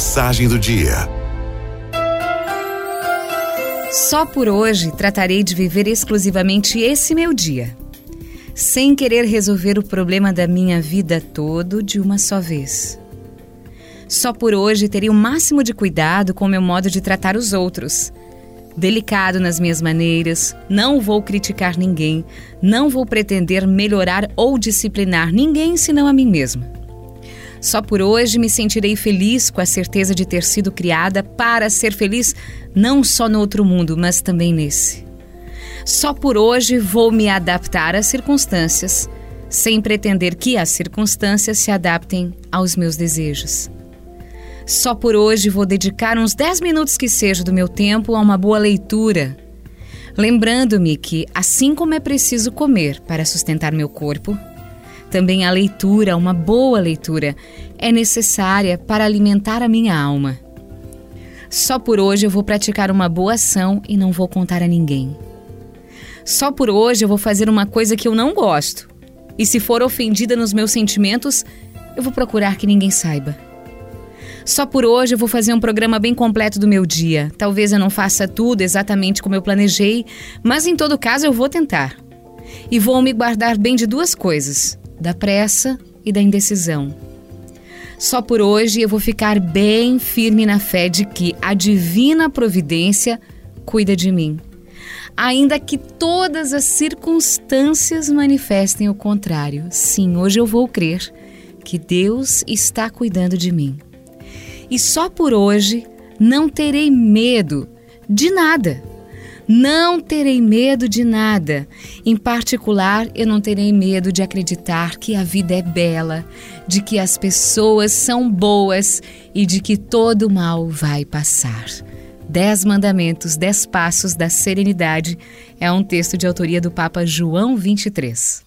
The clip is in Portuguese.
Mensagem do dia. Só por hoje tratarei de viver exclusivamente esse meu dia, sem querer resolver o problema da minha vida todo de uma só vez. Só por hoje terei o máximo de cuidado com o meu modo de tratar os outros. Delicado nas minhas maneiras, não vou criticar ninguém, não vou pretender melhorar ou disciplinar ninguém senão a mim mesma. Só por hoje me sentirei feliz com a certeza de ter sido criada para ser feliz não só no outro mundo, mas também nesse. Só por hoje vou me adaptar às circunstâncias, sem pretender que as circunstâncias se adaptem aos meus desejos. Só por hoje vou dedicar uns 10 minutos que seja do meu tempo a uma boa leitura, lembrando-me que, assim como é preciso comer para sustentar meu corpo, também a leitura, uma boa leitura, é necessária para alimentar a minha alma. Só por hoje eu vou praticar uma boa ação e não vou contar a ninguém. Só por hoje eu vou fazer uma coisa que eu não gosto. E se for ofendida nos meus sentimentos, eu vou procurar que ninguém saiba. Só por hoje eu vou fazer um programa bem completo do meu dia. Talvez eu não faça tudo exatamente como eu planejei, mas em todo caso eu vou tentar. E vou me guardar bem de duas coisas: da pressa e da indecisão. Só por hoje eu vou ficar bem firme na fé de que a divina providência cuida de mim. Ainda que todas as circunstâncias manifestem o contrário, sim, hoje eu vou crer que Deus está cuidando de mim. E só por hoje não terei medo de nada não terei medo de nada. Em particular, eu não terei medo de acreditar que a vida é bela, de que as pessoas são boas e de que todo mal vai passar. Dez Mandamentos, Dez Passos da Serenidade é um texto de autoria do Papa João 23.